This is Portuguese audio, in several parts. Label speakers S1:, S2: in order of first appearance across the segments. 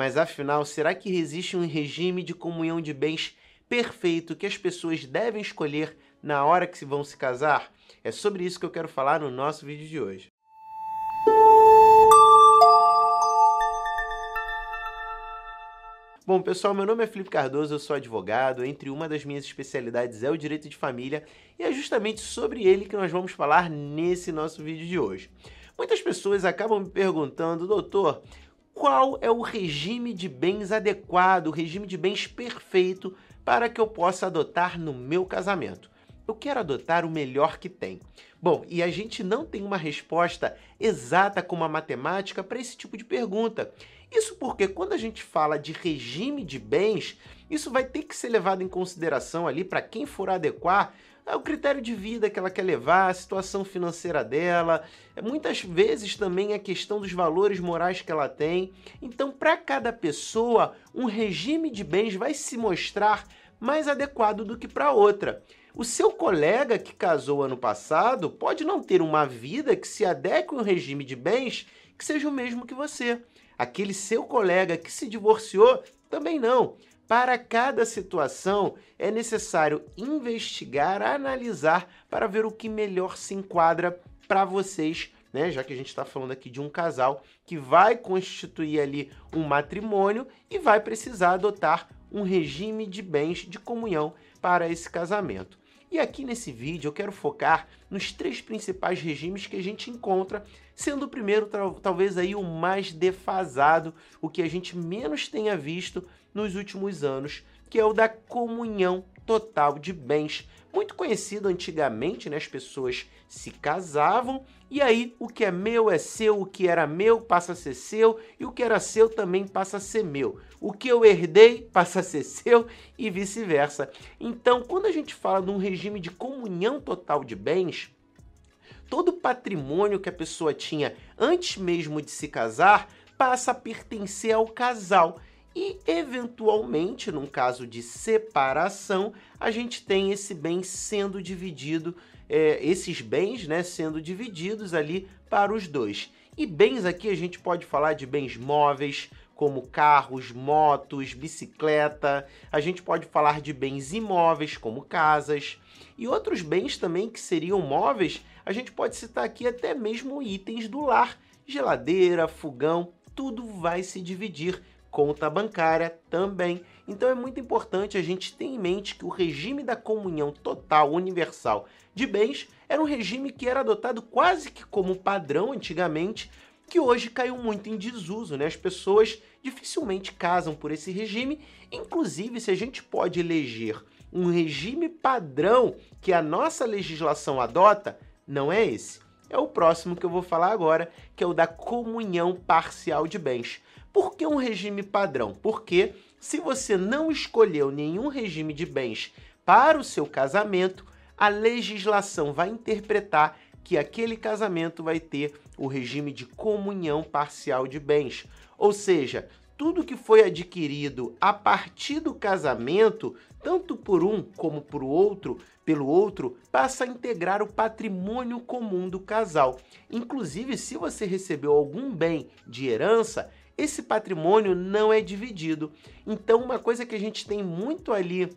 S1: Mas afinal, será que existe um regime de comunhão de bens perfeito que as pessoas devem escolher na hora que se vão se casar? É sobre isso que eu quero falar no nosso vídeo de hoje. Bom, pessoal, meu nome é Felipe Cardoso, eu sou advogado. Entre uma das minhas especialidades é o direito de família e é justamente sobre ele que nós vamos falar nesse nosso vídeo de hoje. Muitas pessoas acabam me perguntando, doutor, qual é o regime de bens adequado, o regime de bens perfeito para que eu possa adotar no meu casamento? Eu quero adotar o melhor que tem. Bom, e a gente não tem uma resposta exata como a matemática para esse tipo de pergunta. Isso porque quando a gente fala de regime de bens, isso vai ter que ser levado em consideração ali para quem for adequar é o critério de vida que ela quer levar, a situação financeira dela, é, muitas vezes também a questão dos valores morais que ela tem. Então, para cada pessoa, um regime de bens vai se mostrar mais adequado do que para outra. O seu colega que casou ano passado pode não ter uma vida que se adeque ao regime de bens que seja o mesmo que você. Aquele seu colega que se divorciou também não. Para cada situação, é necessário investigar, analisar para ver o que melhor se enquadra para vocês, né? Já que a gente está falando aqui de um casal que vai constituir ali um matrimônio e vai precisar adotar um regime de bens de comunhão para esse casamento. E aqui nesse vídeo eu quero focar nos três principais regimes que a gente encontra, sendo o primeiro talvez aí o mais defasado, o que a gente menos tenha visto nos últimos anos, que é o da comunhão total de bens. Muito conhecido antigamente, né? as pessoas se casavam e aí o que é meu é seu, o que era meu passa a ser seu e o que era seu também passa a ser meu. O que eu herdei passa a ser seu e vice-versa. Então, quando a gente fala de um regime de comunhão total de bens, todo o patrimônio que a pessoa tinha antes mesmo de se casar passa a pertencer ao casal e, eventualmente, num caso de separação, a gente tem esse bem sendo dividido, é, esses bens né, sendo divididos ali para os dois. E bens aqui a gente pode falar de bens móveis, como carros, motos, bicicleta. A gente pode falar de bens imóveis, como casas. E outros bens também que seriam móveis, a gente pode citar aqui até mesmo itens do lar, geladeira, fogão, tudo vai se dividir conta bancária também. Então é muito importante a gente ter em mente que o regime da comunhão total universal de bens era um regime que era adotado quase que como padrão antigamente, que hoje caiu muito em desuso, né? As pessoas dificilmente casam por esse regime, inclusive se a gente pode eleger um regime padrão que a nossa legislação adota, não é esse. É o próximo que eu vou falar agora, que é o da comunhão parcial de bens. Por que um regime padrão? Porque se você não escolheu nenhum regime de bens para o seu casamento, a legislação vai interpretar que aquele casamento vai ter o regime de comunhão parcial de bens. Ou seja, tudo que foi adquirido a partir do casamento, tanto por um como por outro, pelo outro, passa a integrar o patrimônio comum do casal. Inclusive, se você recebeu algum bem de herança, esse patrimônio não é dividido. Então, uma coisa que a gente tem muito ali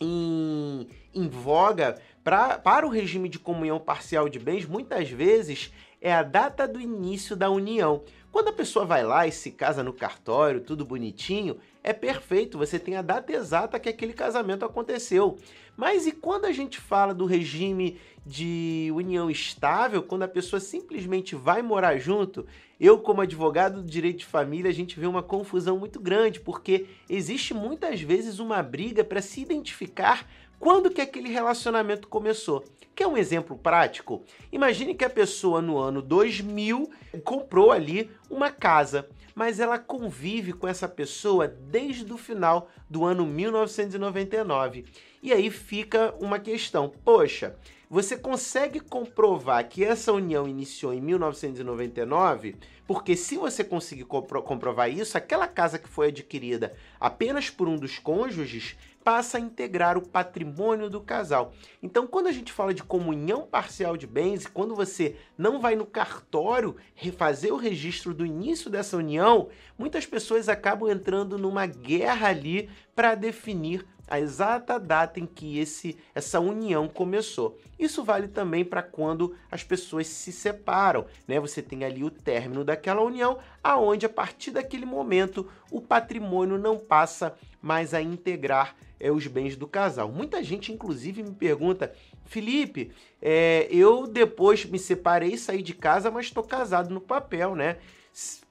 S1: em, em voga pra, para o regime de comunhão parcial de bens, muitas vezes é a data do início da união. Quando a pessoa vai lá e se casa no cartório, tudo bonitinho, é perfeito, você tem a data exata que aquele casamento aconteceu. Mas e quando a gente fala do regime de união estável, quando a pessoa simplesmente vai morar junto? Eu, como advogado do direito de família, a gente vê uma confusão muito grande, porque existe muitas vezes uma briga para se identificar quando que aquele relacionamento começou. Quer um exemplo prático? Imagine que a pessoa no ano 2000 comprou ali uma casa, mas ela convive com essa pessoa desde o final do ano 1999. E aí fica uma questão: poxa, você consegue comprovar que essa união iniciou em 1999? Porque se você conseguir compro comprovar isso, aquela casa que foi adquirida apenas por um dos cônjuges passa a integrar o patrimônio do casal. Então, quando a gente fala de comunhão parcial de bens, quando você não vai no cartório refazer o registro do início dessa união, muitas pessoas acabam entrando numa guerra ali para definir a exata data em que esse, essa união começou. Isso vale também para quando as pessoas se separam, né? Você tem ali o término daquela união, aonde a partir daquele momento o patrimônio não passa mais a integrar é, os bens do casal. Muita gente, inclusive, me pergunta, Felipe, é, eu depois me separei, saí de casa, mas estou casado no papel, né?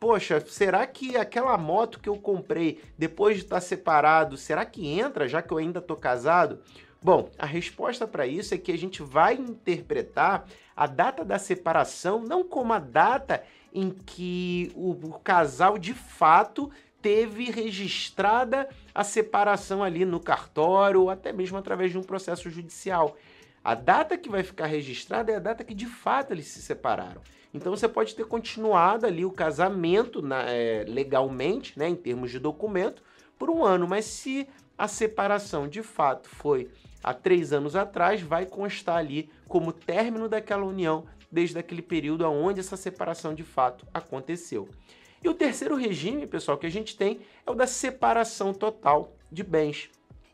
S1: Poxa, será que aquela moto que eu comprei depois de estar separado, será que entra já que eu ainda estou casado? Bom, a resposta para isso é que a gente vai interpretar a data da separação não como a data em que o, o casal de fato teve registrada a separação ali no cartório ou até mesmo através de um processo judicial. A data que vai ficar registrada é a data que de fato eles se separaram. Então você pode ter continuado ali o casamento na, é, legalmente, né, em termos de documento, por um ano, mas se a separação de fato foi há três anos atrás, vai constar ali como término daquela união desde aquele período onde essa separação de fato aconteceu. E o terceiro regime, pessoal, que a gente tem é o da separação total de bens.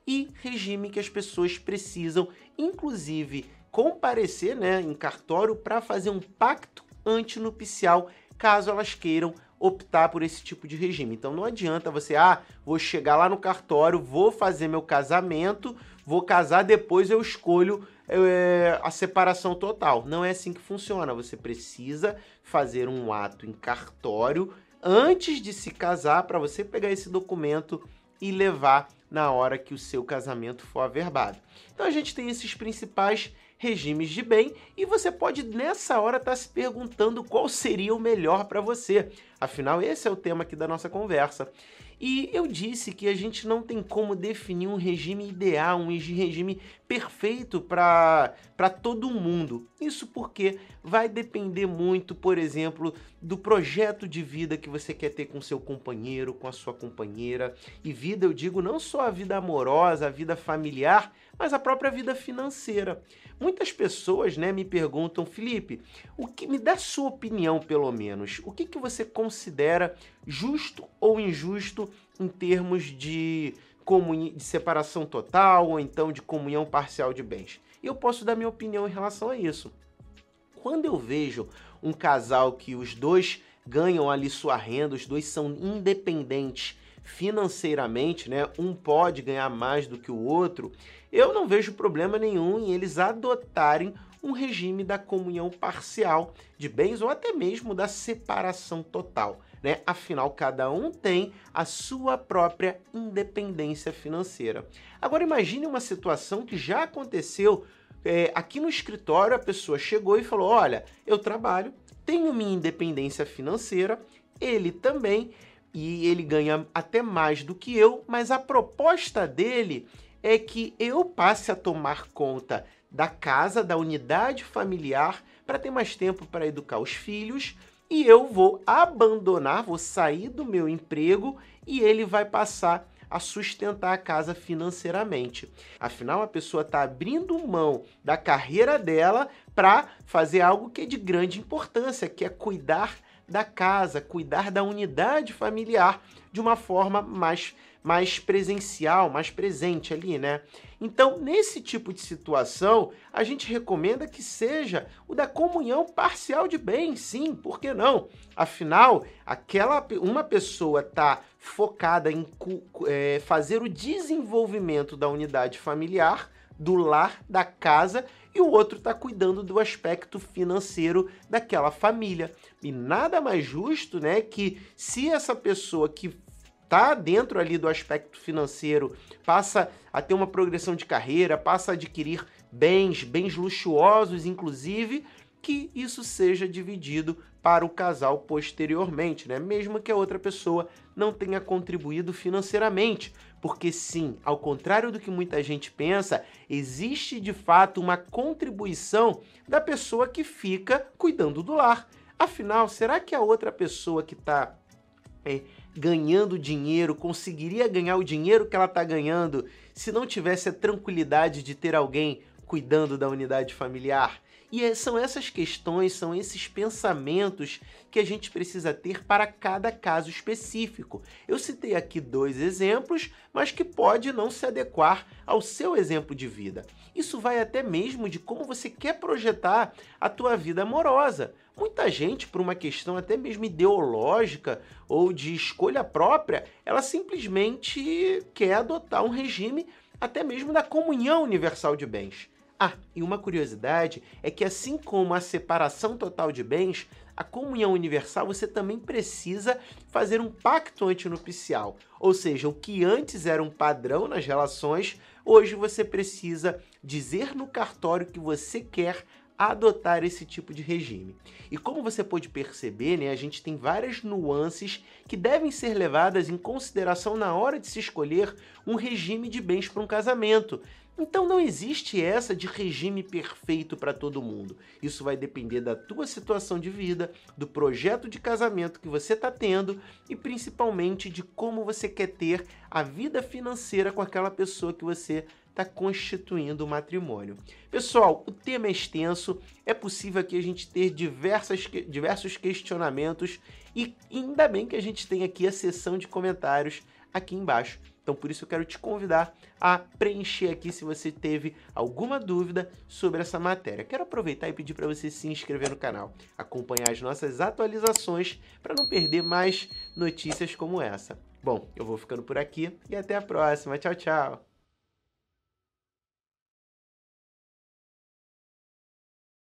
S1: E regime que as pessoas precisam, inclusive, comparecer né, em cartório para fazer um pacto antinupcial, caso elas queiram optar por esse tipo de regime. Então não adianta você, ah, vou chegar lá no cartório, vou fazer meu casamento, vou casar, depois eu escolho é, a separação total. Não é assim que funciona. Você precisa fazer um ato em cartório antes de se casar para você pegar esse documento e levar na hora que o seu casamento for averbado. Então a gente tem esses principais regimes de bem e você pode nessa hora estar tá se perguntando qual seria o melhor para você. Afinal, esse é o tema aqui da nossa conversa. E eu disse que a gente não tem como definir um regime ideal, um regime perfeito para todo mundo. Isso porque vai depender muito, por exemplo, do projeto de vida que você quer ter com seu companheiro, com a sua companheira. E vida, eu digo não só a vida amorosa, a vida familiar, mas a própria vida financeira. Muitas pessoas né, me perguntam, Felipe, o que me dá sua opinião, pelo menos, o que, que você considera justo ou injusto em termos de, de separação total ou então de comunhão parcial de bens? E eu posso dar minha opinião em relação a isso. Quando eu vejo um casal que os dois ganham ali sua renda, os dois são independentes financeiramente, né? Um pode ganhar mais do que o outro. Eu não vejo problema nenhum em eles adotarem um regime da comunhão parcial de bens ou até mesmo da separação total. Né? Afinal, cada um tem a sua própria independência financeira. Agora, imagine uma situação que já aconteceu é, aqui no escritório. A pessoa chegou e falou: Olha, eu trabalho, tenho minha independência financeira, ele também, e ele ganha até mais do que eu, mas a proposta dele é que eu passe a tomar conta da casa, da unidade familiar, para ter mais tempo para educar os filhos, e eu vou abandonar, vou sair do meu emprego e ele vai passar a sustentar a casa financeiramente. Afinal, a pessoa está abrindo mão da carreira dela para fazer algo que é de grande importância, que é cuidar da casa, cuidar da unidade familiar de uma forma mais, mais presencial, mais presente ali, né? Então, nesse tipo de situação, a gente recomenda que seja o da comunhão parcial de bens, sim, por que não? Afinal, aquela uma pessoa está focada em é, fazer o desenvolvimento da unidade familiar, do lar, da casa, e o outro está cuidando do aspecto financeiro daquela família. E nada mais justo, né, que se essa pessoa que está dentro ali do aspecto financeiro passa a ter uma progressão de carreira, passa a adquirir bens, bens luxuosos, inclusive, que isso seja dividido para o casal posteriormente, né? Mesmo que a outra pessoa não tenha contribuído financeiramente, porque sim, ao contrário do que muita gente pensa, existe de fato uma contribuição da pessoa que fica cuidando do lar. Afinal, será que a outra pessoa que está é, ganhando dinheiro conseguiria ganhar o dinheiro que ela está ganhando se não tivesse a tranquilidade de ter alguém cuidando da unidade familiar? E é, são essas questões, são esses pensamentos que a gente precisa ter para cada caso específico. Eu citei aqui dois exemplos, mas que pode não se adequar ao seu exemplo de vida. Isso vai até mesmo de como você quer projetar a tua vida amorosa. Muita gente, por uma questão até mesmo ideológica ou de escolha própria, ela simplesmente quer adotar um regime até mesmo da comunhão universal de bens. Ah, e uma curiosidade é que assim como a separação total de bens, a comunhão universal você também precisa fazer um pacto antinupcial. Ou seja, o que antes era um padrão nas relações, hoje você precisa dizer no cartório que você quer adotar esse tipo de regime. E como você pode perceber, né, a gente tem várias nuances que devem ser levadas em consideração na hora de se escolher um regime de bens para um casamento. Então não existe essa de regime perfeito para todo mundo. Isso vai depender da tua situação de vida, do projeto de casamento que você está tendo e principalmente de como você quer ter a vida financeira com aquela pessoa que você está constituindo o matrimônio. Pessoal, o tema é extenso, é possível aqui a gente ter diversas, diversos questionamentos e ainda bem que a gente tem aqui a seção de comentários aqui embaixo então por isso eu quero te convidar a preencher aqui se você teve alguma dúvida sobre essa matéria. Quero aproveitar e pedir para você se inscrever no canal, acompanhar as nossas atualizações para não perder mais notícias como essa. Bom, eu vou ficando por aqui e até a próxima. Tchau, tchau!